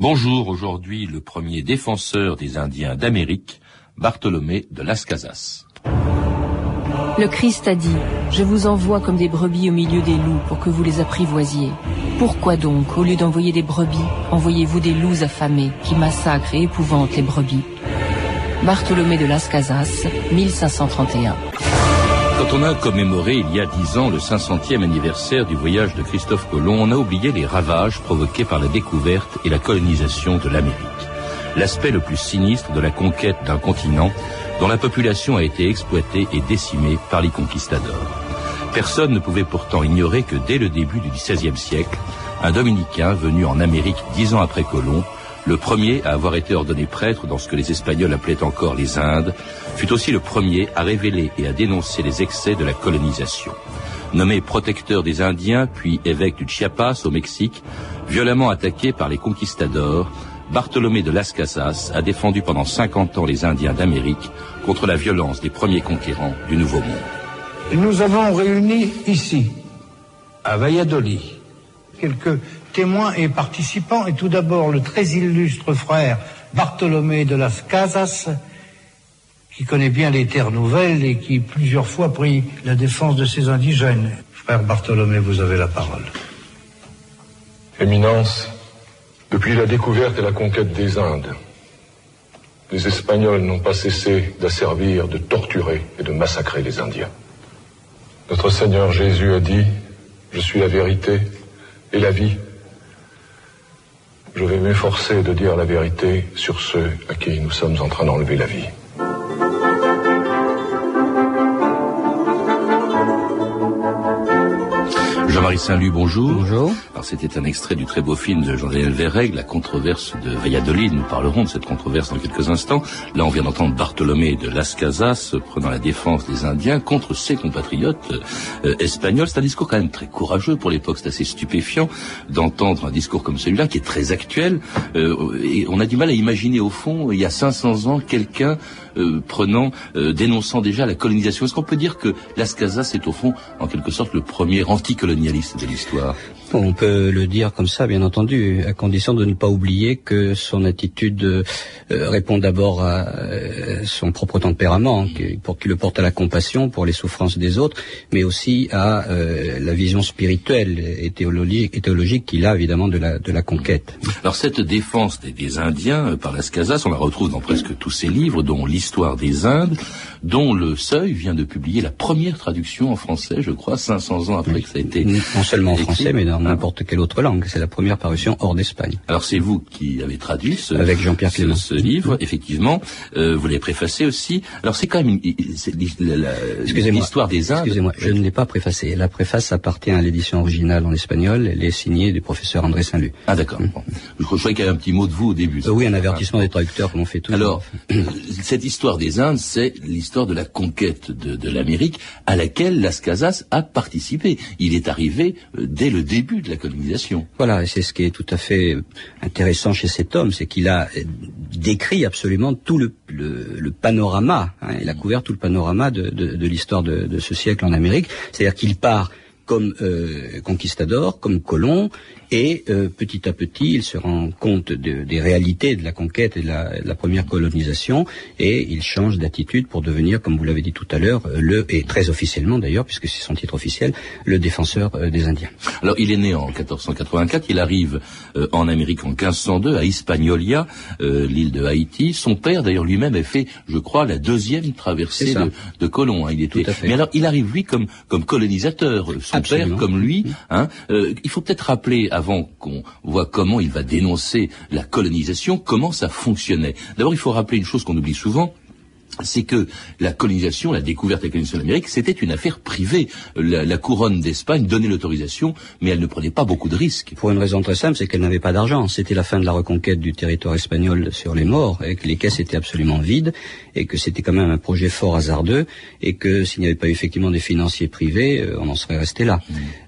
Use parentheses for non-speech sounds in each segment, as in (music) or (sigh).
Bonjour, aujourd'hui le premier défenseur des Indiens d'Amérique, Bartholomé de Las Casas. Le Christ a dit, je vous envoie comme des brebis au milieu des loups pour que vous les apprivoisiez. Pourquoi donc, au lieu d'envoyer des brebis, envoyez-vous des loups affamés qui massacrent et épouvantent les brebis? Bartholomé de Las Casas, 1531. Quand on a commémoré il y a dix ans le 500e anniversaire du voyage de Christophe Colomb, on a oublié les ravages provoqués par la découverte et la colonisation de l'Amérique. L'aspect le plus sinistre de la conquête d'un continent dont la population a été exploitée et décimée par les conquistadors. Personne ne pouvait pourtant ignorer que dès le début du XVIe siècle, un dominicain venu en Amérique dix ans après Colomb le premier à avoir été ordonné prêtre dans ce que les Espagnols appelaient encore les Indes, fut aussi le premier à révéler et à dénoncer les excès de la colonisation. Nommé protecteur des Indiens, puis évêque du Chiapas au Mexique, violemment attaqué par les conquistadors, Bartholomé de Las Casas a défendu pendant 50 ans les Indiens d'Amérique contre la violence des premiers conquérants du Nouveau Monde. Nous avons réuni ici, à Valladolid, quelques témoins et participants et tout d'abord le très illustre frère Bartholomé de las Casas, qui connaît bien les terres nouvelles et qui plusieurs fois prit la défense de ses indigènes. Frère Bartholomé, vous avez la parole. Éminence, depuis la découverte et la conquête des Indes, les Espagnols n'ont pas cessé d'asservir, de torturer et de massacrer les Indiens. Notre Seigneur Jésus a dit, je suis la vérité et la vie. Je vais m'efforcer de dire la vérité sur ceux à qui nous sommes en train d'enlever la vie. Jean-Marie Saint-Lut, bonjour. Bonjour. Alors c'était un extrait du très beau film de Jean-Daniel Verreg, La controverse de Valladolid. Nous parlerons de cette controverse dans quelques instants. Là, on vient d'entendre Bartholomé de Las Casas prenant la défense des Indiens contre ses compatriotes euh, espagnols. C'est un discours quand même très courageux pour l'époque. C'est assez stupéfiant d'entendre un discours comme celui-là, qui est très actuel. Euh, et on a du mal à imaginer, au fond, il y a 500 ans, quelqu'un euh, prenant, euh, dénonçant déjà la colonisation. Est-ce qu'on peut dire que Las Casas est au fond, en quelque sorte, le premier anticolonialiste de l'histoire? On peut le dire comme ça, bien entendu, à condition de ne pas oublier que son attitude euh, répond d'abord à euh, son propre tempérament, qui, pour qui le porte à la compassion pour les souffrances des autres, mais aussi à euh, la vision spirituelle et théologique, et théologique qu'il a évidemment de la, de la conquête. Alors cette défense des, des Indiens euh, par Las Casas, on la retrouve dans presque tous ses livres, dont l'histoire des Indes, dont le Seuil vient de publier la première traduction en français, je crois, 500 ans après que ça a été Non seulement en français, mais dans n'importe quelle autre langue. C'est la première parution hors d'Espagne. Alors c'est vous qui avez traduit ce, Avec Jean-Pierre ce- ce livre, effectivement. Euh, vous l'avez préfacé aussi. Alors c'est quand même l'histoire des Indes. Excusez-moi, je ne l'ai pas préfacée. La préface appartient à l'édition originale en espagnol. Elle est signée du professeur André Saint-Lut. Ah d'accord. Bon. Je croyais qu'il y avait un petit mot de vous au début. Euh, oui, un avertissement des traducteurs comme on fait toujours. Alors, (clears throat) euh, cette histoire des Indes, c'est l'histoire de la conquête de, l'Amérique à laquelle Las Casas a participé. Il est arrivé euh, dès le début de la colonisation. Voilà, et c'est ce qui est tout à fait euh, intéressant chez cet homme, c'est qu'il a euh, décrit absolument tout le, panorama, hein, il a couvert tout le panorama de l'histoire de, de ce siècle en Amérique, c'est-à-dire qu'il part comme euh, conquistador, comme colon, et euh, petit à petit, il se rend compte de- des réalités de la conquête et de la, de la première colonisation, et il change d'attitude pour devenir, comme vous l'avez dit tout à l'heure, le et très officiellement d'ailleurs, puisque c'est son titre officiel, le défenseur euh, des Indiens. Alors, il est né en 1484, il arrive euh, en Amérique en 1502, à Hispaniola, euh, l'île de Haïti. Son père, d'ailleurs, lui-même a fait, je crois, la deuxième traversée de, de Colomb. hein. Il était... Tout à fait. Mais alors, il arrive, lui, comme, comme colonisateur. Son Absolument. comme lui. Hein, euh, il faut peut-être rappeler, avant qu'on voit comment il va dénoncer la colonisation, comment ça fonctionnait. D'abord, il faut rappeler une chose qu'on oublie souvent, c'est que la colonisation, la découverte de la colonisation de l'Amérique, c'était une affaire privée. La, la couronne d'Espagne donnait l'autorisation, mais elle ne prenait pas beaucoup de risques. Pour une raison très simple, c'est qu'elle n'avait pas d'argent. C'était la fin de la reconquête du territoire espagnol sur les morts, et que les caisses étaient absolument vides, et que c'était quand même un projet fort hasardeux, et que s'il n'y avait pas eu effectivement des financiers privés, euh, on en serait resté là.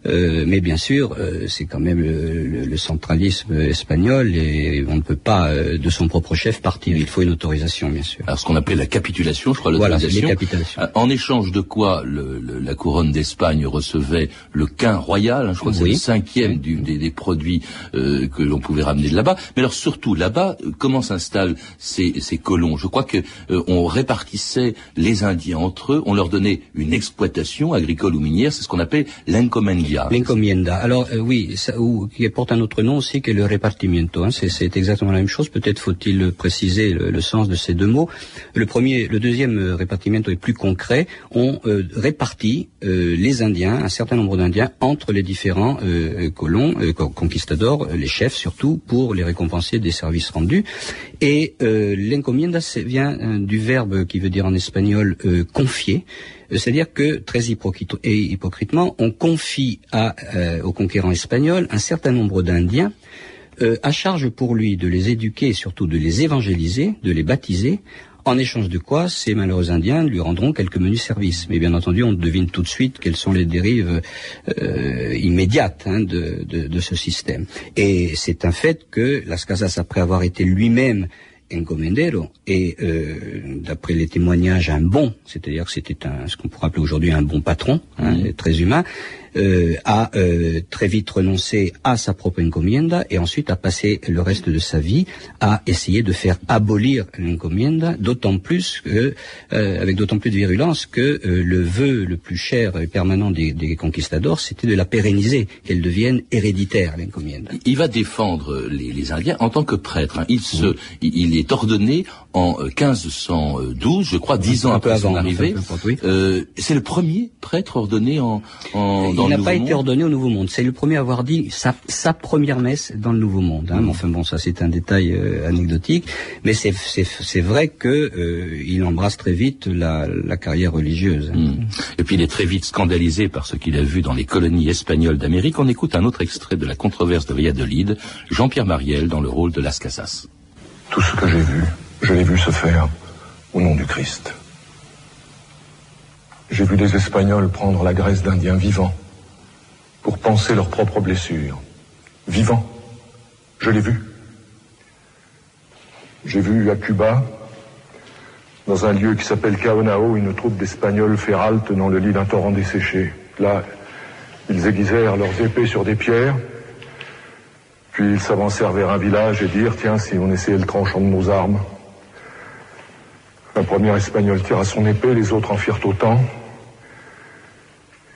Euh, mais bien sûr, euh, c'est quand même le, le- le centralisme espagnol, et on ne peut pas, euh, de son propre chef, partir. Il faut une autorisation, bien sûr. Alors, ce qu'on appelait la capitulation, je crois, l'autorisation. Voilà, euh, en échange de quoi la couronne d'Espagne recevait le quin royal, hein, je crois que c'est le cinquième des, produits euh, que l'on pouvait ramener de là-bas. Mais alors surtout, là-bas, comment s'installent ces, colons? Je crois que on répartissait les Indiens entre eux, on leur donnait une exploitation agricole ou minière, c'est ce qu'on appelle l'encomendia. L'encomienda. Alors oui, ça, ou, qui porte un autre nom aussi, que le répartimiento. Hein. c'est exactement la même chose. Peut-être faut-il préciser le, sens de ces deux mots. Le premier, le deuxième euh, répartimiento est plus concret. On euh, répartit euh, les Indiens, un certain nombre d'Indiens, entre les différents colons, conquistadors, les chefs surtout, pour les récompenser des services rendus. Et l'encomienda vient du verbe qui veut dire en espagnol confier. C'est-à-dire que, très hypocritement, on confie à, aux conquérants espagnols un certain nombre d'Indiens euh, à charge pour lui de les éduquer et surtout de les évangéliser, de les baptiser, en échange de quoi ces malheureux Indiens lui rendront quelques menus services. Mais bien entendu, on devine tout de suite quelles sont les dérives euh, immédiates hein, de, de, ce système. Et c'est un fait que Las Casas, après avoir été lui-même encomendero et euh, d'après les témoignages un bon, c'est-à-dire que c'était un, ce qu'on pourrait appeler aujourd'hui un bon patron, hein, mmh. très humain, euh, a euh, très vite renoncé à sa propre encomienda et ensuite a passé le reste de sa vie à essayer de faire abolir l'encomienda, d'autant plus que, euh, avec d'autant plus de virulence que le vœu le plus cher et permanent des, des conquistadors, c'était de la pérenniser, qu'elle devienne héréditaire, l'encomienda. Il va défendre les, les, Indiens en tant que prêtre. Hein. Il, se, il est ordonné en 1512, je crois, dix ans après son arrivée. C'est le premier prêtre ordonné en, en il n'a pas été ordonné au Nouveau Monde. C'est le premier à avoir dit sa, sa première messe dans le Nouveau Monde. Hein. Mmh. Enfin bon, ça c'est un détail euh, anecdotique, mais c'est vrai que euh, il embrasse très vite la, la carrière religieuse. Mmh. Et puis il est très vite scandalisé par ce qu'il a vu dans les colonies espagnoles d'Amérique. On écoute un autre extrait de la controverse de Valladolid, Jean-Pierre Mariel dans le rôle de Las Casas. Tout ce que j'ai vu, je l'ai vu se faire au nom du Christ. J'ai vu des Espagnols prendre la graisse d'Indiens vivants pour penser leurs propres blessures. Vivant. Je l'ai vu. J'ai vu à Cuba, dans un lieu qui s'appelle Caonao, une troupe d'Espagnols faire halte dans le lit d'un torrent desséché. Là, ils aiguisèrent leurs épées sur des pierres, puis ils s'avancèrent vers un village et dirent, tiens, si on essayait le tranchant de nos armes. Un premier Espagnol tira son épée, les autres en firent autant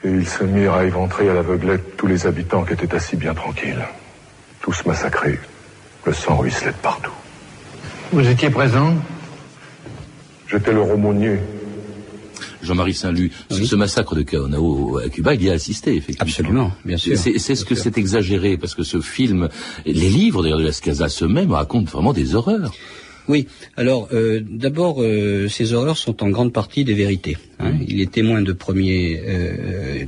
et ils se mirent à éventrer à l'aveuglette tous les habitants qui étaient assis bien tranquilles. Tous massacrés. Le sang ruisselait de partout. Vous étiez présent? J'étais le romonier. Jean-Marie Saint-Lut, ce massacre de Caonao à Cuba, il y a assisté, effectivement. Absolument, bien sûr. C'est ce que c'est exagéré, parce que ce film, les livres d'ailleurs de Las Casas eux-mêmes racontent vraiment des horreurs. Oui. Alors, euh, d'abord, euh, ces horreurs sont en grande partie des vérités. Hein. Mmh. Il est témoin de premier, euh,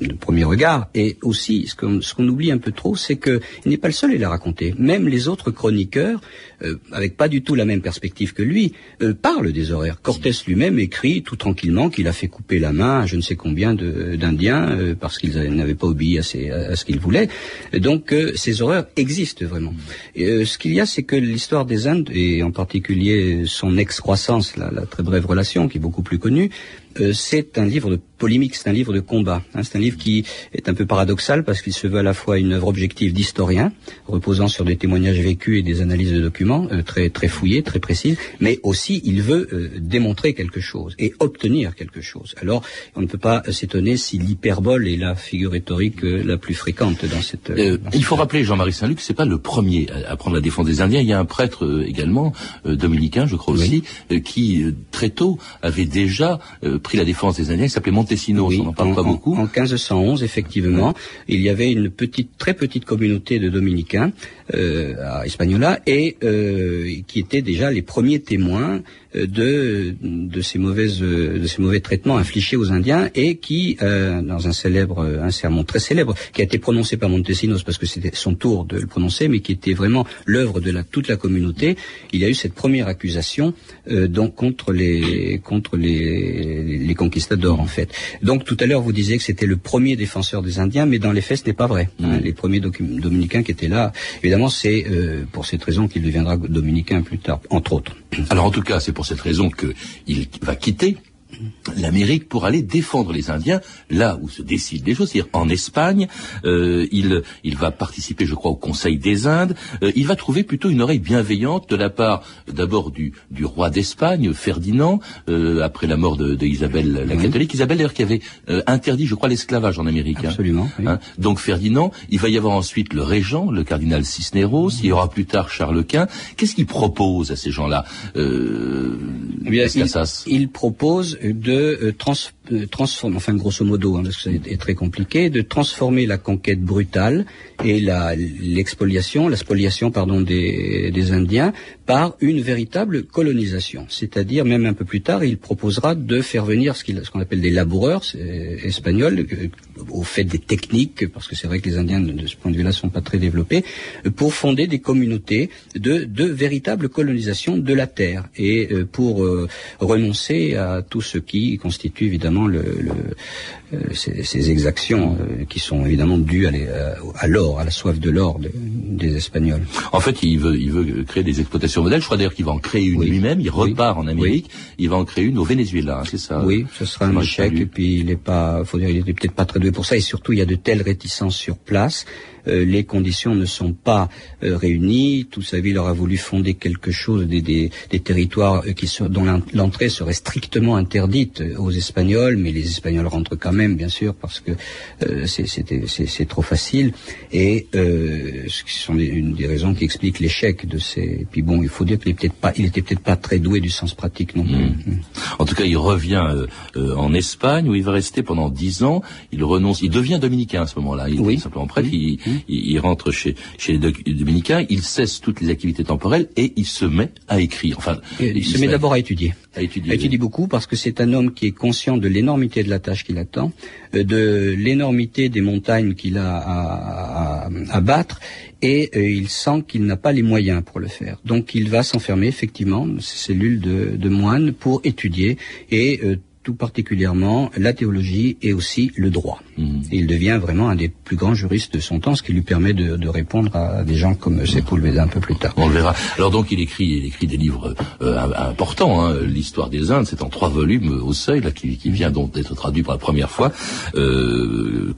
de premier regard, et aussi, ce qu'on ce qu'on oublie un peu trop, c'est qu'il n'est pas le seul à la raconter. Même les autres chroniqueurs, euh, avec pas du tout la même perspective que lui, euh, parlent des horreurs. Cortés lui-même écrit tout tranquillement qu'il a fait couper la main à je ne sais combien d'Indiens parce qu'ils n'avaient pas obéi à, à ce qu'ils voulaient. Donc, ces horreurs existent vraiment. Mmh. ce qu'il y a, c'est que l'histoire des Indes, et en particulier son excroissance, la, la très brève relation qui est beaucoup plus connue, euh, c'est un livre de polémique, c'est un livre de combat. Hein. c'est un livre qui est un peu paradoxal parce qu'il se veut à la fois une œuvre objective d'historien, reposant sur des témoignages vécus et des analyses de documents euh, très très fouillées, très précises, mais aussi il veut euh, démontrer quelque chose et obtenir quelque chose. Alors on ne peut pas s'étonner si l'hyperbole est la figure rhétorique la plus fréquente dans cette. il faut rappeler Jean-Marie Saint-Luc, c'est pas le premier à, prendre la défense des Indiens. Il y a un prêtre également dominicain, je crois aussi, qui très tôt avait déjà pris la défense des Indiens, il s'appelait Montesinos, on n'en parle pas beaucoup. En 1511, effectivement, il y avait une petite, très petite communauté de dominicains euh, à Espagnola et euh, qui étaient déjà les premiers témoins de, de ces mauvaises de ces mauvais traitements infligés aux Indiens et qui euh, dans un célèbre un sermon très célèbre qui a été prononcé par Montesinos parce que c'était son tour de le prononcer mais qui était vraiment l'œuvre de la, toute la communauté il y a eu cette première accusation euh, donc contre les contre les, les conquistadors en fait. Donc tout à l'heure vous disiez que c'était le premier défenseur des Indiens mais dans les faits ce n'est pas vrai hein. les premiers dominicains qui étaient là évidemment c'est euh, pour cette raison qu'il deviendra dominicain plus tard entre autres. Alors en tout cas c'est pour pour cette raison qu'il va quitter l'Amérique pour aller défendre les Indiens là où se décident les choses, c'est-à-dire en Espagne. Euh, il, il va participer, je crois, au Conseil des Indes. Euh, il va trouver plutôt une oreille bienveillante de la part d'abord du, du roi d'Espagne, Ferdinand, euh, après la mort de, de Isabelle la catholique. Isabelle d'ailleurs qui avait euh, interdit, je crois, l'esclavage en Amérique. Hein. Absolument. Hein. Donc Ferdinand, il va y avoir ensuite le régent, le cardinal Cisneros. Il y aura plus tard Charles Quint. Qu'est-ce qu'il propose à ces gens-là euh, eh bien, il, il propose de euh, trans, euh, transformer, enfin grosso modo, hein, parce que c'est très compliqué, de transformer la conquête brutale et l'expoliation, la, spoliation pardon des, des Indiens par une véritable colonisation. C'est-à-dire, même un peu plus tard, il proposera de faire venir ce qu'on appelle des laboureurs espagnols, euh, au fait des techniques, parce que c'est vrai que les Indiens, de ce point de vue-là, sont pas très développés, pour fonder des communautés de, de véritable colonisation de la terre et pour renoncer à tout ce qui constitue évidemment le, le, euh, ces, ces, exactions euh, qui sont évidemment dues à, euh, à l'or, à la soif de l'or de, des Espagnols. En fait, il veut, il veut créer des exploitations modèles. Je crois d'ailleurs qu'il va en créer une lui-même. Il repart en Amérique. Il va en créer une au Venezuela, hein, c'est ça Oui, ce sera un échec. Et puis il est pas, faut dire, il est peut-être pas très doué pour ça. Et surtout, il y a de telles réticences sur place euh, les conditions ne sont pas euh, réunies. Tout sa vie, il aura voulu fonder quelque chose, des, des, des territoires euh, qui dont l'entrée serait strictement interdite aux Espagnols, mais les Espagnols rentrent quand même, bien sûr, parce que c'est trop facile. Et ce qui sont une des raisons qui expliquent l'échec de ces. Et puis bon, il faut dire qu'il était peut-être pas, il était peut-être pas très doué du sens pratique non plus. Mmh. Mmh. En tout cas, il revient en Espagne où il va rester pendant dix ans. Il renonce, il devient dominicain à ce moment-là. Il oui. est simplement prêtre. Il, il, rentre chez, chez les dominicains, il cesse toutes les activités temporelles et il se met à écrire. Enfin, il, se met d'abord à étudier. À étudier, à étudier beaucoup parce que c'est un homme qui est conscient de l'énormité de la tâche qu'il attend, euh, de l'énormité des montagnes qu'il a à, à, battre et euh, il sent qu'il n'a pas les moyens pour le faire. Donc il va s'enfermer effectivement dans ses cellules de, de moine pour étudier et euh, tout particulièrement la théologie et aussi le droit. Et il devient vraiment un des plus grands juristes de son temps, ce qui lui permet de, de répondre à des gens comme Sepulveda un peu plus tard. On le verra. Alors donc il écrit, il écrit des livres euh, importants. Hein. L'histoire des Indes, c'est en trois volumes au seuil, là, qui, qui vient donc d'être traduit pour la première fois euh,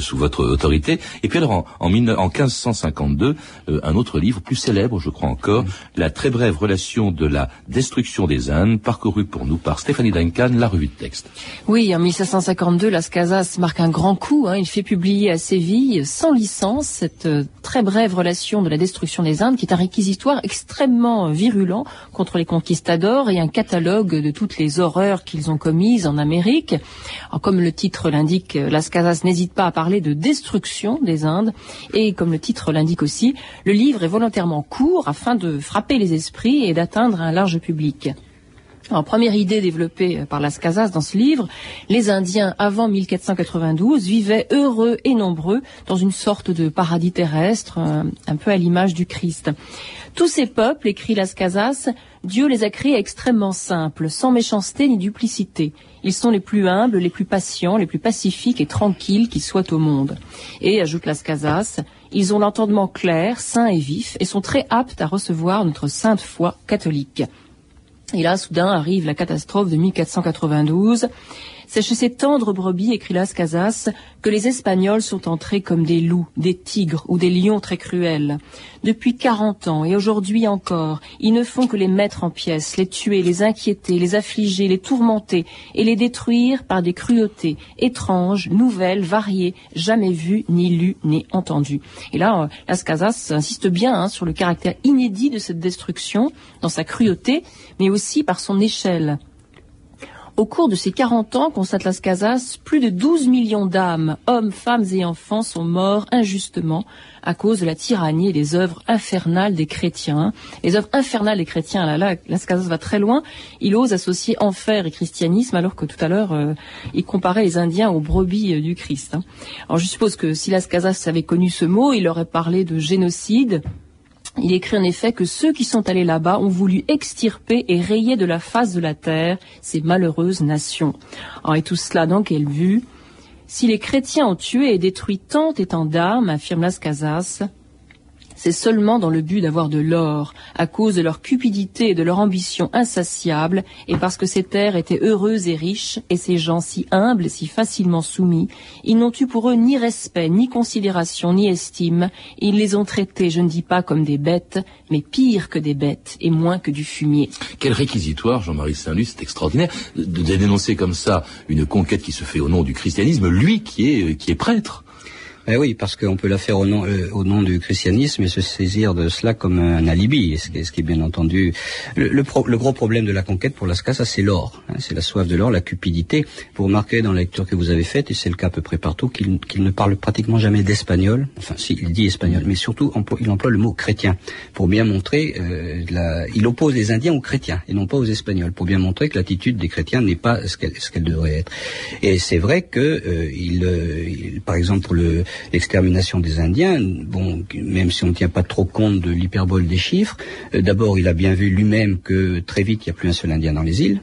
sous votre autorité. Et puis alors en, en, en 1552, euh, un autre livre plus célèbre, je crois encore, mhm. La très brève relation de la destruction des Indes, parcouru pour nous par Stéphanie Duncan, la revue Oui, en 1752, Las Casas marque un grand coup. Hein. Il fait publier à Séville, sans licence, cette euh, très brève relation de la destruction des Indes, qui est un réquisitoire extrêmement virulent contre les conquistadors et un catalogue de toutes les horreurs qu'ils ont commises en Amérique. comme le titre l'indique, Las Casas n'hésite pas à parler de destruction des Indes. Et comme le titre l'indique aussi, le livre est volontairement court afin de frapper les esprits et d'atteindre un large public. En première idée développée par Las Casas dans ce livre, les Indiens avant 1492 vivaient heureux et nombreux dans une sorte de paradis terrestre, euh, un peu à l'image du Christ. Tous ces peuples, écrit Las Casas, Dieu les a créés extrêmement simples, sans méchanceté ni duplicité. Ils sont les plus humbles, les plus patients, les plus pacifiques et tranquilles qui soient au monde. Et, ajoute Las Casas, ils ont l'entendement clair, sain et vif, et sont très aptes à recevoir notre sainte foi catholique. Et là, soudain, arrive la catastrophe de 1492. C'est chez ces tendres brebis, écrit Las Casas, que les Espagnols sont entrés comme des loups, des tigres ou des lions très cruels. Depuis quarante ans et aujourd'hui encore, ils ne font que les mettre en pièces, les tuer, les inquiéter, les affliger, les tourmenter et les détruire par des cruautés étranges, nouvelles, variées, jamais vues, ni lues, ni entendues. Et là, euh, Las Casas insiste bien hein, sur le caractère inédit de cette destruction, dans sa cruauté, mais aussi par son échelle. Au cours de ces 40 ans, constate Las Casas, plus de 12 millions d'âmes, hommes, femmes et enfants sont morts injustement à cause de la tyrannie et des œuvres infernales des chrétiens. Les œuvres infernales des chrétiens, là, là, Las Casas va très loin. Il ose associer enfer et christianisme, alors que tout à l'heure, euh, il comparait les Indiens aux brebis euh, du Christ. Hein. Alors je suppose que si Las Casas avait connu ce mot, il aurait parlé de génocide, il écrit en effet que ceux qui sont allés là-bas ont voulu extirper et rayer de la face de la terre ces malheureuses nations. et tout cela dans quelle vue Si les chrétiens ont tué et détruit tant et tant d'armes, affirme Las Casas, c'est seulement dans le but d'avoir de l'or, à cause de leur cupidité et de leur ambition insatiable, et parce que ces terres étaient heureuses et riches, et ces gens si humbles et si facilement soumis, ils n'ont eu pour eux ni respect, ni considération, ni estime, ils les ont traités, je ne dis pas comme des bêtes, mais pire que des bêtes, et moins que du fumier. Quel réquisitoire, Jean-Marie Saint-Luc, c'est extraordinaire, de, dénoncer comme ça une conquête qui se fait au nom du christianisme, lui qui est prêtre. Eh oui, parce qu'on peut la faire au nom, euh, au nom du christianisme et se saisir de cela comme un alibi, ce qui, est bien entendu le, pro, le, gros problème de la conquête pour Lascassa, c'est l'or, hein, c'est la soif de l'or, la cupidité. Vous remarquez dans la lecture que vous avez faite, et c'est le cas à peu près partout, qu'il qu ne parle pratiquement jamais d'espagnol. Enfin, si, il dit espagnol, mais surtout il emploie le mot chrétien pour bien montrer, euh, la, il oppose les Indiens aux chrétiens et non pas aux Espagnols, pour bien montrer que l'attitude des chrétiens n'est pas ce qu'elle qu devrait être. Et c'est vrai que euh, il, euh, il, par exemple, pour le l'extermination des Indiens, bon, même si on ne tient pas trop compte de l'hyperbole des chiffres, euh, d'abord il a bien vu lui-même que très vite il n'y a plus un seul Indien dans les îles.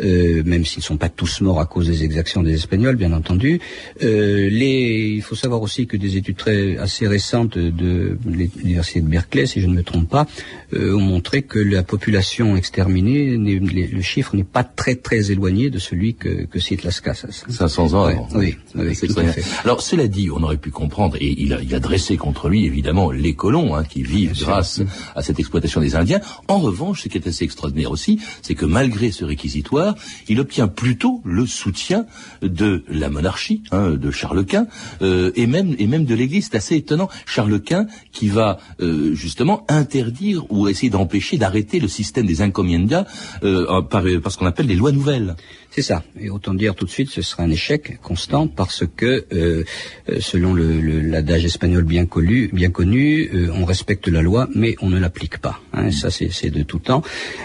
Euh, même s'ils ne sont pas tous morts à cause des exactions des Espagnols, bien entendu. Euh, les, il faut savoir aussi que des études très assez récentes de l'université de Berkeley, si je ne me trompe pas, euh, ont montré que la population exterminée, le chiffre n'est pas très très éloigné de celui que, que cite Las Casas. 500 ans. Ouais, oui, oui, oui tout à fait. Alors cela dit, on aurait pu comprendre, et il a, il a dressé contre lui évidemment les colons hein, qui vivent bien grâce sûr. à cette exploitation des Indiens. En revanche, ce qui est assez extraordinaire aussi, c'est que malgré ce réquisitoire, il obtient plutôt le soutien de la monarchie, hein, de Charles Quint, euh, et même de l'Église. C'est assez étonnant. Charles Quint qui va euh, justement interdire ou essayer d'empêcher d'arrêter le système des encomiendas euh, par, par ce qu'on appelle les lois nouvelles. C'est ça. Et autant dire tout de suite, ce sera un échec constant parce que, euh, selon l'adage espagnol bien connu, bien connu euh, on respecte la loi, mais on ne l'applique pas. Hein, ça, c'est de tout temps.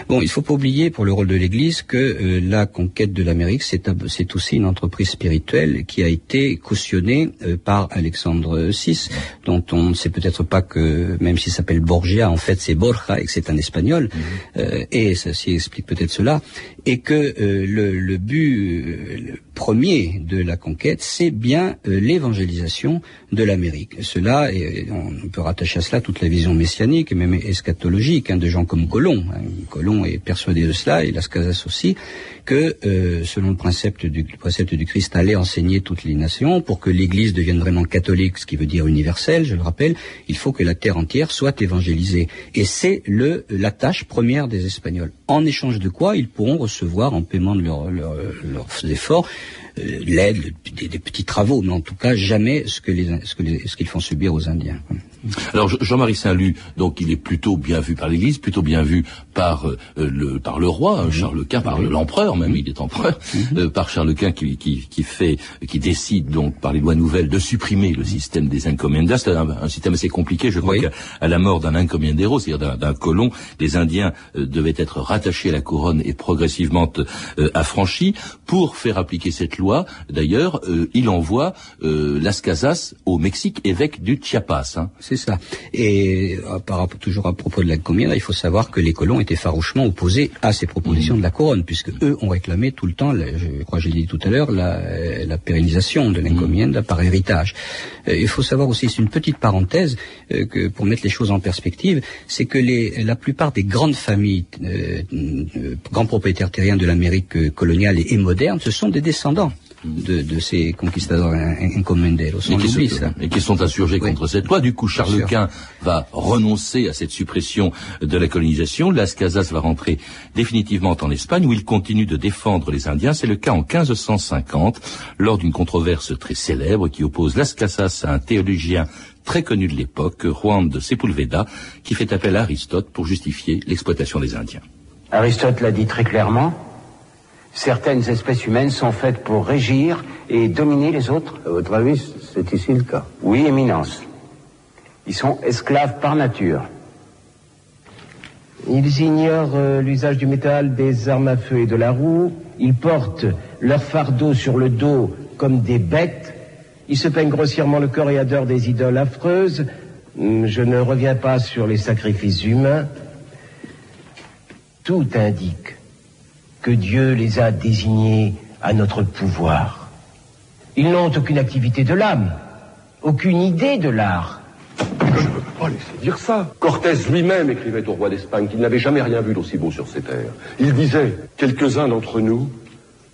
Bon, il faut pas oublier pour le rôle de l'Église que euh, la conquête de l'Amérique, c'est aussi une entreprise spirituelle qui a été cautionnée euh, par Alexandre VI, dont on ne sait peut-être pas que, même s'il s'appelle Borgia, en fait c'est Borja et que c'est un espagnol, mmh. et ceci explique peut-être cela, et que le, le but premier de la conquête, c'est bien euh, l'évangélisation de l'Amérique. Cela, et on peut rattacher à cela toute la vision messianique même eschatologique hein, de gens comme Colomb. Hein. Colomb est persuadé de cela, et Las Casas aussi, que euh, selon le précepte du, le précepte du Christ, allait enseigner toutes les nations pour que l'Église devienne vraiment catholique, ce qui veut dire universelle, je le rappelle, il faut que la terre entière soit évangélisée. Et c'est le la tâche première des Espagnols. En échange de quoi, ils pourront recevoir en paiement de leurs leur, leur efforts l'aide, des, des, petits travaux, mais en tout cas jamais ce que les, ce que les, ce qu'ils font subir aux Indiens. Alors Jean-Marie Saint-Lu, donc il est plutôt bien vu par l'Église, plutôt bien vu par euh, le par le roi mmh. Charles Quint, par l'empereur même, mmh. il est empereur, euh, par Charles Quint qui, qui, qui fait, qui décide donc par les lois nouvelles de supprimer le système des encomiendas. C'est un, un, système assez compliqué. Je crois oui. qu'à la mort d'un encomiendero, c'est-à-dire d'un colon, les Indiens euh, devaient être rattachés à la couronne et progressivement euh, affranchis. Pour faire appliquer cette loi, d'ailleurs, euh, il envoie Las Casas au Mexique, évêque du Chiapas. Hein. Et par, toujours à propos de l'encomienda, il faut savoir que les colons étaient farouchement opposés à ces propositions de la couronne, puisque eux ont réclamé tout le temps, je crois que j'ai dit tout à l'heure, la, la, pérennisation de l'encomienda par héritage. Euh, il faut savoir aussi, c'est une petite parenthèse euh, que pour mettre les choses en perspective, c'est que la plupart des grandes familles, euh, grands propriétaires terriens de l'Amérique coloniale et moderne, ce sont des descendants de, de, ces conquistadors encomenderos. Et, qui se, et qui sont insurgés oui. contre cette loi. Du coup, Charles Quint va renoncer à cette suppression de la colonisation. Las Casas va rentrer définitivement en Espagne où il continue de défendre les Indiens. C'est le cas en 1550 lors d'une controverse très célèbre qui oppose Las Casas à un théologien très connu de l'époque, Juan de Sepulveda, qui fait appel à Aristote pour justifier l'exploitation des Indiens. Aristote l'a dit très clairement, certaines espèces humaines sont faites pour régir et dominer les autres. À votre avis, c'est ici le cas? Oui, éminence. Ils sont esclaves par nature. Ils ignorent euh, l'usage du métal, des armes à feu et de la roue. Ils portent leur fardeau sur le dos comme des bêtes. Ils se peignent grossièrement le corps et adorent des idoles affreuses. Hum, je ne reviens pas sur les sacrifices humains. Tout indique que Dieu les a désignés à notre pouvoir. Ils n'ont aucune activité de l'âme, aucune idée de l'art. pas laisser dire ça. Cortés lui-même écrivait au roi d'Espagne qu'il n'avait jamais rien vu d'aussi beau sur ces terres. Il disait, quelques-uns d'entre nous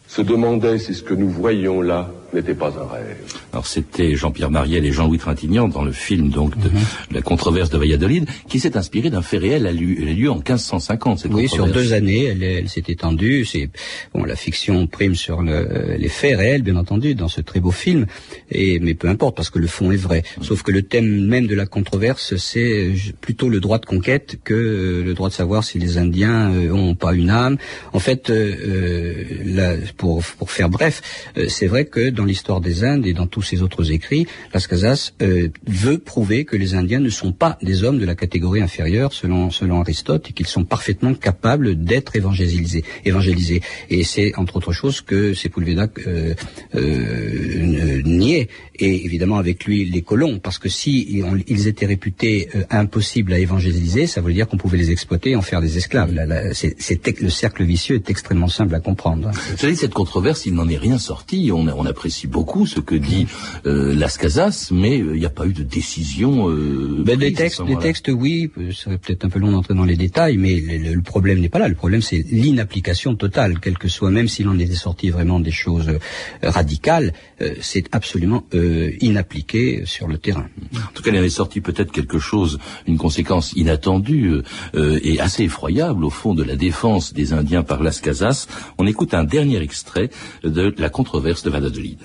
se demandaient si ce que nous voyions là n'était pas un rêve. Alors c'était Jean-Pierre Mariel et Jean-Louis Trintignant dans le film donc de la controverse de Valladolid, qui s'est inspiré d'un fait réel à lieu, à lieu en 1550. Cette Oui, sur deux années, elle, elle s'est étendue. C'est bon, la fiction prime sur le- les faits réels, bien entendu, dans ce très beau film. Et mais peu importe, parce que le fond est vrai. Sauf que le thème même de la controverse, c'est euh, plutôt le droit de conquête que euh, le droit de savoir si les Indiens euh, ont pas une âme. En fait, euh, euh, là, pour pour faire bref, euh, c'est vrai que dans l'histoire des Indes et dans tous ses autres écrits, Las Casas euh, veut prouver que les Indiens ne sont pas des hommes de la catégorie inférieure selon selon Aristote et qu'ils sont parfaitement capables d'être évangélisés. évangélisés. Et c'est entre autres choses que Sepulveda euh, euh, niait et évidemment avec lui les colons parce que si ils étaient réputés euh, impossibles à évangéliser, ça veut dire qu'on pouvait les exploiter et en faire des esclaves. Là, là, c'est- c'est- le cercle vicieux est extrêmement simple à comprendre. Cela dit, cette controverse, il n'en est rien sorti. On, on apprécie beaucoup ce que dit euh, Las Casas, mais euh, il n'y a pas eu de décision. Euh, Ben, à textes, moment-là. textes, oui, ça serait peut-être un peu long d'entrer dans les détails, mais le, le- problème n'est pas là. Le problème, c'est l'inapplication totale, quel que soit, même s'il en était sorti vraiment des choses euh, radicales, euh, c'est absolument euh, inappliqué sur le terrain. En tout cas, il est sorti peut-être quelque chose, une conséquence inattendue euh, et assez effroyable au fond de la défense des Indiens par Las Casas. On écoute un dernier extrait de la controverse de Valladolid.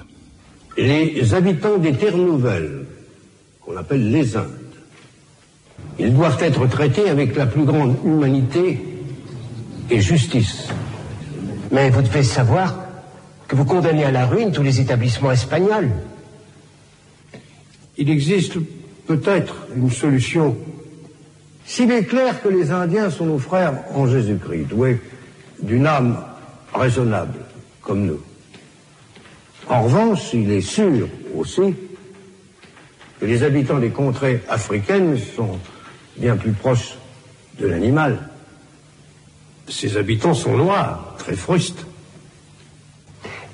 Les habitants des terres nouvelles, qu'on appelle les Indes, ils doivent être traités avec la plus grande humanité et justice. Mais vous devez savoir que vous condamnez à la ruine tous les établissements espagnols. Il existe peut-être une solution. S'il est clair que les Indiens sont nos frères en Jésus-Christ, doués d'une âme raisonnable, comme nous. En revanche, il est sûr aussi que les habitants des contrées africaines sont bien plus proches de l'animal. Ces habitants sont noirs, très frustes.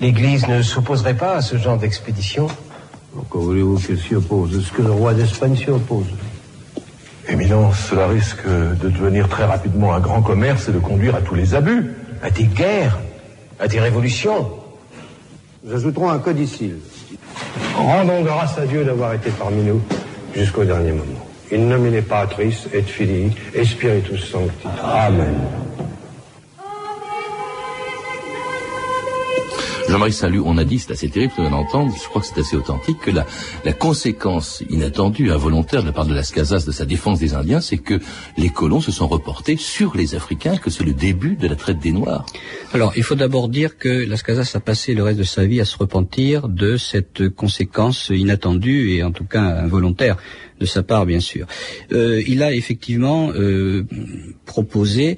L'Église ne s'opposerait pas à ce genre d'expédition Encore voulez-vous qu'elle s'y oppose Est-ce que le roi d'Espagne s'y oppose? Éminence, cela risque de devenir très rapidement un grand commerce et de conduire à tous les abus. À des guerres À des révolutions Nous ajouterons un codicile. Rendons grâce à Dieu d'avoir été parmi nous jusqu'au dernier moment. In nomine Patris et Filii et Spiritus Sancti. Amen. Jean-Marie Saint-Luc, on a dit, c'est assez terrible d'entendre, je crois que c'est assez authentique, que la, la conséquence inattendue, involontaire de la part de Las Casas de sa défense des Indiens, c'est que les colons se sont reportés sur les Africains, que c'est le début de la traite des Noirs. Alors, il faut d'abord dire que Las Casas a passé le reste de sa vie à se repentir de cette conséquence inattendue et en tout cas involontaire de sa part, bien sûr. Euh, il a effectivement euh, proposé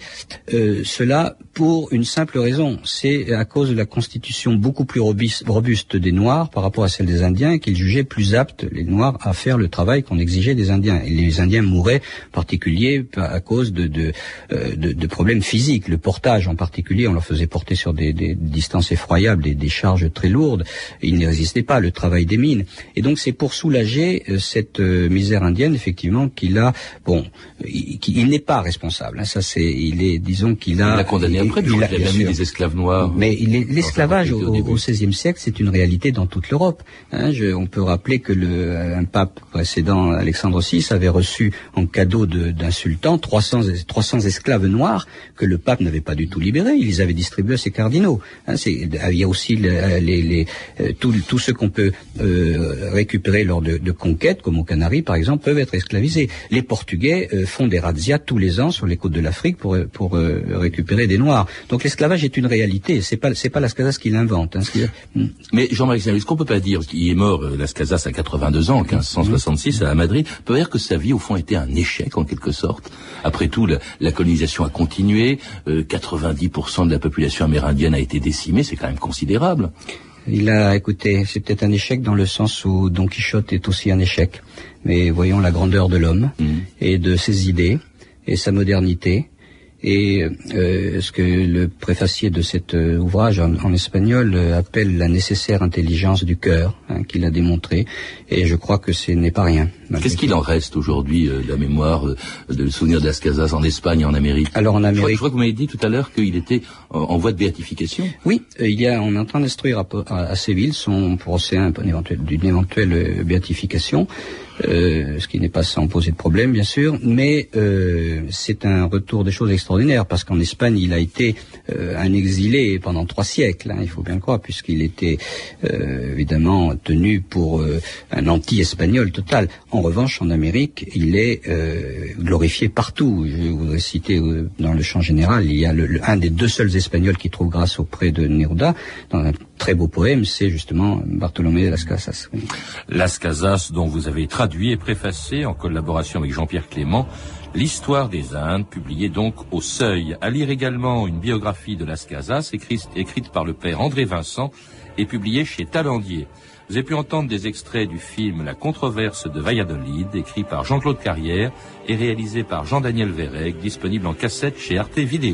euh, cela pour une simple raison, c'est à cause de la constitution beaucoup plus robuste, des Noirs par rapport à celle des Indiens qu'il jugeait plus aptes, les Noirs, à faire le travail qu'on exigeait des Indiens. Et les Indiens mouraient en particulier à cause de, de, euh, de, de problèmes physiques. Le portage en particulier, on leur faisait porter sur des, des distances effroyables, des, des charges très lourdes. Ils ne résistaient pas, le travail des mines. Et donc c'est pour soulager euh, cette euh, misère indienne, effectivement, qu'il a, bon, il, n'est pas responsable. hein, ça c'est, il est, disons qu'il a. Il l'a condamné il- après, il il a- a bien mis des esclaves noirs. Mais il est- l'esclavage au, XVIe siècle, c'est une réalité dans toute l'Europe. Hein, on peut rappeler que le, un pape précédent, Alexandre VI, avait reçu en cadeau de- d'un sultan 300, es- 300 esclaves noirs que le pape n'avait pas du tout libérés. Il les avait distribués à ses cardinaux. Hein, il y a aussi le- les, les, euh, tout, tout ce qu'on peut euh, récupérer lors de, de conquêtes, comme aux Canaries par exemple, peuvent être esclavisés. Les Portugais euh, font des razzias tous les ans sur les côtes de l'Afrique pour, euh, pour euh, récupérer des Noirs. Donc l'esclavage est une réalité. C'est pas c'est pas Las Casas qui l'invente. Hein, Hmm. Mais Jean-Marie est-ce qu'on peut pas dire qu'il est mort, euh, Las Casas, à 82 ans, en 1566, à Madrid, on peut dire que sa vie, au fond, était un échec, en quelque sorte? Après tout, la, la colonisation a continué, euh, 90% de la population amérindienne a été décimée, c'est quand même considérable. Il a, écoutez, c'est peut-être un échec dans le sens où Don Quichotte est aussi un échec. Mais voyons la grandeur de l'homme Mhm. et de ses idées et sa modernité et euh, ce que le préfacier de cet euh, ouvrage en, espagnol euh, appelle la nécessaire intelligence du cœur, hein, qu'il a démontré, et je crois que ce n'est pas rien. Qu'est-ce qu'il en reste aujourd'hui de la mémoire, de le souvenir d'As Casas en Espagne en Amérique? Alors en Amérique, je crois, que vous m'avez dit tout à l'heure qu'il était en, voie de béatification. Oui, il y a, on est en train d'instruire à, à, Séville son procès d'une éventuelle béatification. Euh, ce qui n'est pas sans poser de problème, bien sûr, mais euh, c'est un retour des choses extraordinaires, parce qu'en Espagne, il a été euh, un exilé pendant trois siècles, hein, il faut bien le croire, puisqu'il était évidemment tenu pour un anti-espagnol total. En revanche, en Amérique, il est glorifié partout. Je voudrais citer dans le champ général, il y a le, un des deux seuls Espagnols qui trouve grâce auprès de Neruda, dans un très beau poème, c'est justement Bartolomé de Las Casas. Las Casas, dont vous avez traduit et préfacé, en collaboration avec Jean-Pierre Clément, L'histoire des Indes, publiée donc au Seuil. À lire également une biographie de Las Casas, écrite, par le père André Vincent et publiée chez Talendier. Vous avez pu entendre des extraits du film La controverse de Valladolid, écrit par Jean-Claude Carrière et réalisé par Jean-Daniel Vérec, disponible en cassette chez Arte Vidéo.